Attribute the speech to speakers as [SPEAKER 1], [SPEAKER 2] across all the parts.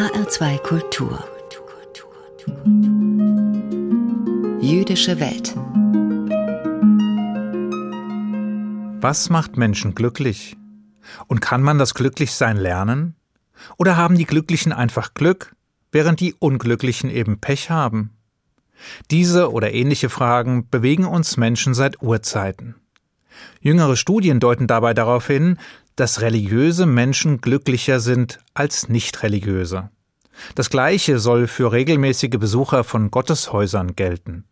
[SPEAKER 1] HR2 Kultur Jüdische Welt
[SPEAKER 2] Was macht Menschen glücklich? Und kann man das Glücklichsein lernen? Oder haben die Glücklichen einfach Glück, während die Unglücklichen eben Pech haben? Diese oder ähnliche Fragen bewegen uns Menschen seit Urzeiten. Jüngere Studien deuten dabei darauf hin, dass religiöse Menschen glücklicher sind als nicht religiöse. Das Gleiche soll für regelmäßige Besucher von Gotteshäusern gelten.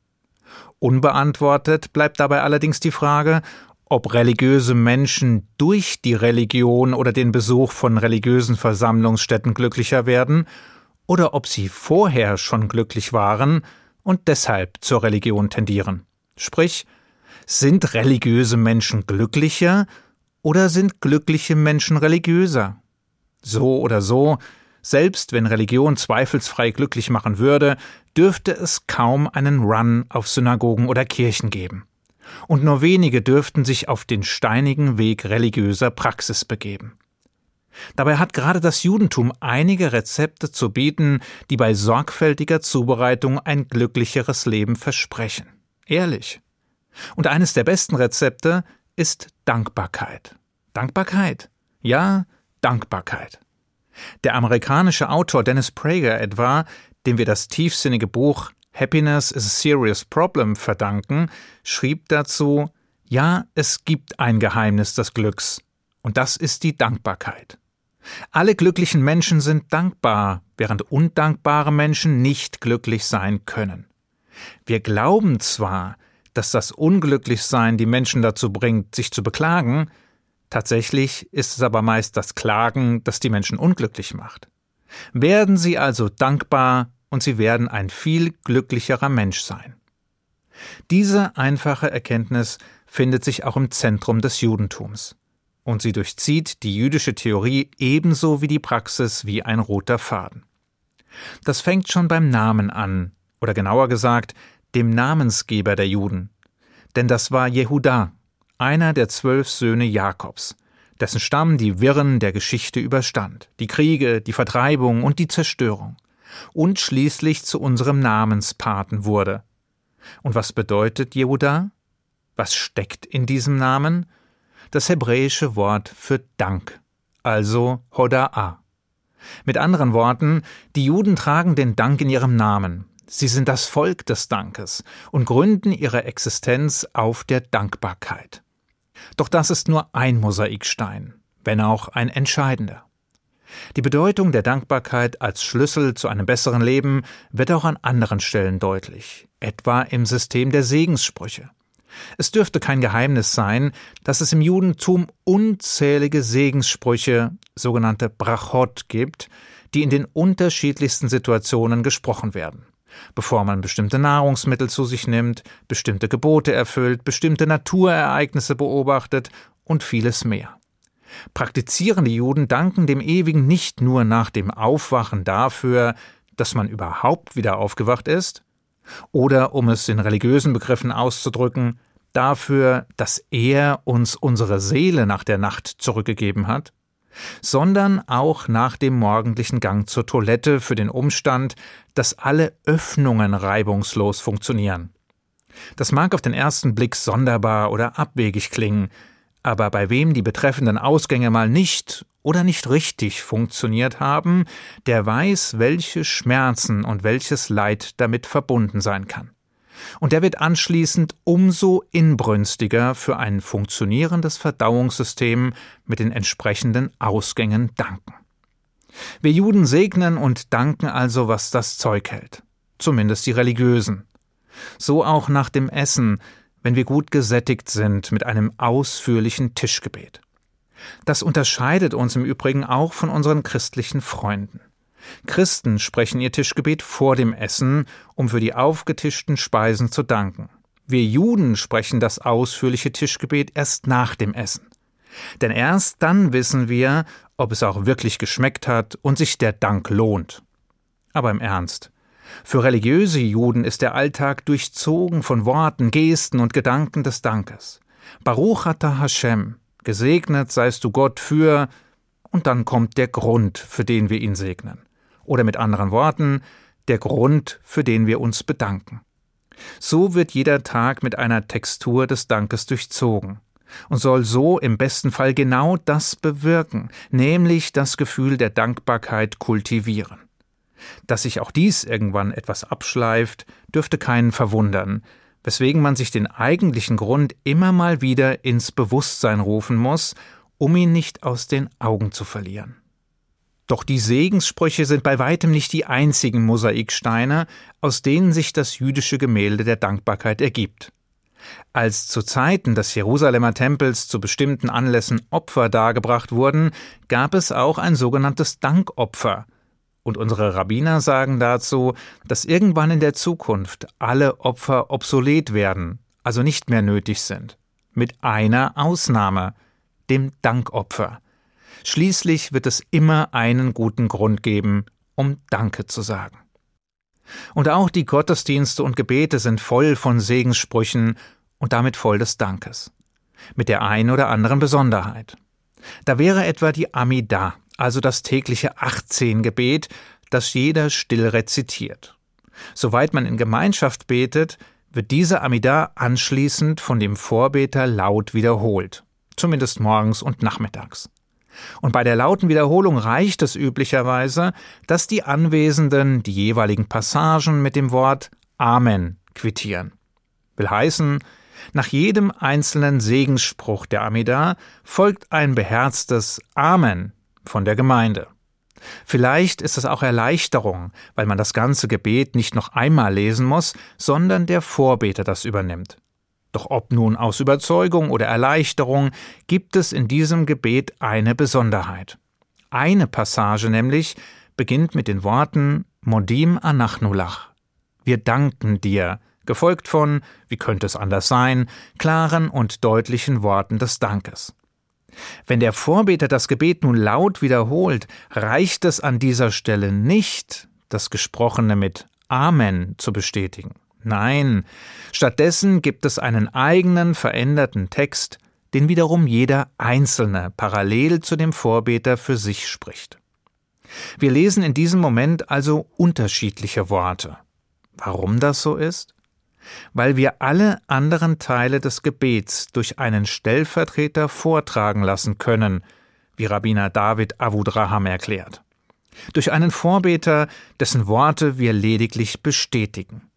[SPEAKER 2] Unbeantwortet bleibt dabei allerdings die Frage, ob religiöse Menschen durch die Religion oder den Besuch von religiösen Versammlungsstätten glücklicher werden oder ob sie vorher schon glücklich waren und deshalb zur Religion tendieren. Sprich, sind religiöse Menschen glücklicher oder sind glückliche Menschen religiöser? So oder so, selbst wenn Religion zweifelsfrei glücklich machen würde, dürfte es kaum einen Run auf Synagogen oder Kirchen geben. Und nur wenige dürften sich auf den steinigen Weg religiöser Praxis begeben. Dabei hat gerade das Judentum einige Rezepte zu bieten, die bei sorgfältiger Zubereitung ein glücklicheres Leben versprechen. Ehrlich. Und eines der besten Rezepte ist Dankbarkeit. Dankbarkeit. Ja, Dankbarkeit. Der amerikanische Autor Dennis Prager etwa, dem wir das tiefsinnige Buch Happiness is a Serious Problem verdanken, schrieb dazu, ja, es gibt ein Geheimnis des Glücks, und das ist die Dankbarkeit. Alle glücklichen Menschen sind dankbar, während undankbare Menschen nicht glücklich sein können. Wir glauben zwar, dass das Unglücklichsein die Menschen dazu bringt, sich zu beklagen, tatsächlich ist es aber meist das Klagen, das die Menschen unglücklich macht. Werden Sie also dankbar und Sie werden ein viel glücklicherer Mensch sein. Diese einfache Erkenntnis findet sich auch im Zentrum des Judentums, und sie durchzieht die jüdische Theorie ebenso wie die Praxis wie ein roter Faden. Das fängt schon beim Namen an, oder genauer gesagt, dem Namensgeber der Juden. Denn das war Jehuda, einer der zwölf Söhne Jakobs, dessen Stamm die Wirren der Geschichte überstand, die Kriege, die Vertreibung und die Zerstörung, und schließlich zu unserem Namenspaten wurde. Und was bedeutet Jehuda? Was steckt in diesem Namen? Das hebräische Wort für Dank, also Hoda'a. Mit anderen Worten, die Juden tragen den Dank in ihrem Namen, Sie sind das Volk des Dankes und gründen ihre Existenz auf der Dankbarkeit. Doch das ist nur ein Mosaikstein, wenn auch ein entscheidender. Die Bedeutung der Dankbarkeit als Schlüssel zu einem besseren Leben wird auch an anderen Stellen deutlich, etwa im System der Segenssprüche. Es dürfte kein Geheimnis sein, dass es im Judentum unzählige Segenssprüche, sogenannte Brachot, gibt, die in den unterschiedlichsten Situationen gesprochen werden bevor man bestimmte Nahrungsmittel zu sich nimmt, bestimmte Gebote erfüllt, bestimmte Naturereignisse beobachtet und vieles mehr. Praktizierende Juden danken dem Ewigen nicht nur nach dem Aufwachen dafür, dass man überhaupt wieder aufgewacht ist, oder um es in religiösen Begriffen auszudrücken, dafür, dass er uns unsere Seele nach der Nacht zurückgegeben hat, sondern auch nach dem morgendlichen Gang zur Toilette für den Umstand, dass alle Öffnungen reibungslos funktionieren. Das mag auf den ersten Blick sonderbar oder abwegig klingen, aber bei wem die betreffenden Ausgänge mal nicht oder nicht richtig funktioniert haben, der weiß, welche Schmerzen und welches Leid damit verbunden sein kann und der wird anschließend umso inbrünstiger für ein funktionierendes Verdauungssystem mit den entsprechenden Ausgängen danken. Wir Juden segnen und danken also, was das Zeug hält, zumindest die religiösen. So auch nach dem Essen, wenn wir gut gesättigt sind mit einem ausführlichen Tischgebet. Das unterscheidet uns im Übrigen auch von unseren christlichen Freunden. Christen sprechen ihr Tischgebet vor dem Essen, um für die aufgetischten Speisen zu danken. Wir Juden sprechen das ausführliche Tischgebet erst nach dem Essen. Denn erst dann wissen wir, ob es auch wirklich geschmeckt hat und sich der Dank lohnt. Aber im Ernst. Für religiöse Juden ist der Alltag durchzogen von Worten, Gesten und Gedanken des Dankes. Baruch ata Hashem, gesegnet seist du Gott für, und dann kommt der Grund, für den wir ihn segnen. Oder mit anderen Worten, der Grund, für den wir uns bedanken. So wird jeder Tag mit einer Textur des Dankes durchzogen und soll so im besten Fall genau das bewirken, nämlich das Gefühl der Dankbarkeit kultivieren. Dass sich auch dies irgendwann etwas abschleift, dürfte keinen verwundern, weswegen man sich den eigentlichen Grund immer mal wieder ins Bewusstsein rufen muss, um ihn nicht aus den Augen zu verlieren. Doch die Segenssprüche sind bei weitem nicht die einzigen Mosaiksteine, aus denen sich das jüdische Gemälde der Dankbarkeit ergibt. Als zu Zeiten des Jerusalemer Tempels zu bestimmten Anlässen Opfer dargebracht wurden, gab es auch ein sogenanntes Dankopfer. Und unsere Rabbiner sagen dazu, dass irgendwann in der Zukunft alle Opfer obsolet werden, also nicht mehr nötig sind. Mit einer Ausnahme, dem Dankopfer. Schließlich wird es immer einen guten Grund geben, um Danke zu sagen. Und auch die Gottesdienste und Gebete sind voll von Segenssprüchen und damit voll des Dankes. Mit der einen oder anderen Besonderheit. Da wäre etwa die Amida, also das tägliche 18 Gebet, das jeder still rezitiert. Soweit man in Gemeinschaft betet, wird diese Amida anschließend von dem Vorbeter laut wiederholt, zumindest morgens und nachmittags. Und bei der lauten Wiederholung reicht es üblicherweise, dass die Anwesenden die jeweiligen Passagen mit dem Wort Amen quittieren. Will heißen, nach jedem einzelnen Segensspruch der Amida folgt ein beherztes Amen von der Gemeinde. Vielleicht ist es auch Erleichterung, weil man das ganze Gebet nicht noch einmal lesen muss, sondern der Vorbeter das übernimmt. Doch ob nun aus Überzeugung oder Erleichterung, gibt es in diesem Gebet eine Besonderheit. Eine Passage nämlich beginnt mit den Worten Modim Anachnulach. Wir danken dir, gefolgt von, wie könnte es anders sein, klaren und deutlichen Worten des Dankes. Wenn der Vorbeter das Gebet nun laut wiederholt, reicht es an dieser Stelle nicht, das Gesprochene mit Amen zu bestätigen. Nein, stattdessen gibt es einen eigenen veränderten Text, den wiederum jeder Einzelne parallel zu dem Vorbeter für sich spricht. Wir lesen in diesem Moment also unterschiedliche Worte. Warum das so ist? Weil wir alle anderen Teile des Gebets durch einen Stellvertreter vortragen lassen können, wie Rabbiner David Avudraham erklärt. Durch einen Vorbeter, dessen Worte wir lediglich bestätigen.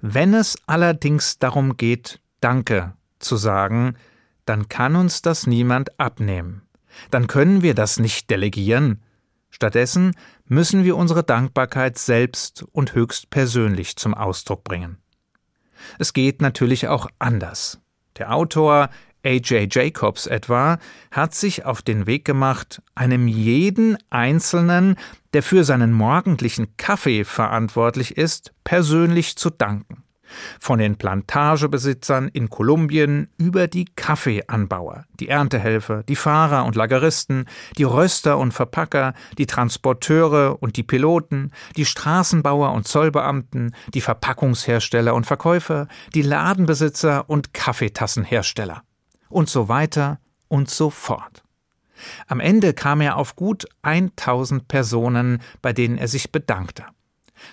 [SPEAKER 2] Wenn es allerdings darum geht, Danke zu sagen, dann kann uns das niemand abnehmen. Dann können wir das nicht delegieren. Stattdessen müssen wir unsere Dankbarkeit selbst und höchst persönlich zum Ausdruck bringen. Es geht natürlich auch anders. Der Autor A.J. Jacobs etwa hat sich auf den Weg gemacht, einem jeden Einzelnen, der für seinen morgendlichen Kaffee verantwortlich ist, persönlich zu danken. Von den Plantagebesitzern in Kolumbien über die Kaffeeanbauer, die Erntehelfer, die Fahrer und Lageristen, die Röster und Verpacker, die Transporteure und die Piloten, die Straßenbauer und Zollbeamten, die Verpackungshersteller und Verkäufer, die Ladenbesitzer und Kaffeetassenhersteller und so weiter und so fort. Am Ende kam er auf gut 1000 Personen, bei denen er sich bedankte.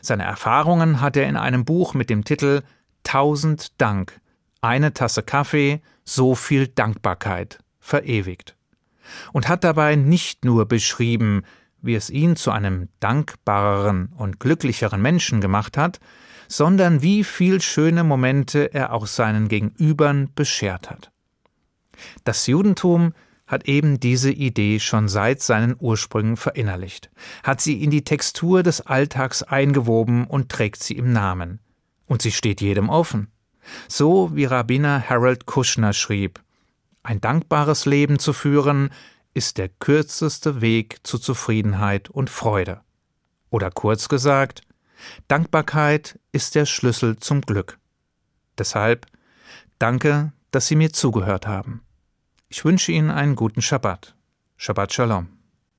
[SPEAKER 2] Seine Erfahrungen hat er in einem Buch mit dem Titel Tausend Dank, eine Tasse Kaffee, so viel Dankbarkeit verewigt. Und hat dabei nicht nur beschrieben, wie es ihn zu einem dankbareren und glücklicheren Menschen gemacht hat, sondern wie viel schöne Momente er auch seinen Gegenübern beschert hat. Das Judentum hat eben diese Idee schon seit seinen Ursprüngen verinnerlicht, hat sie in die Textur des Alltags eingewoben und trägt sie im Namen. Und sie steht jedem offen. So wie Rabbiner Harold Kushner schrieb, ein dankbares Leben zu führen, ist der kürzeste Weg zu Zufriedenheit und Freude. Oder kurz gesagt, Dankbarkeit ist der Schlüssel zum Glück. Deshalb danke, dass Sie mir zugehört haben. Ich wünsche Ihnen einen guten Schabbat. Shabbat Shalom.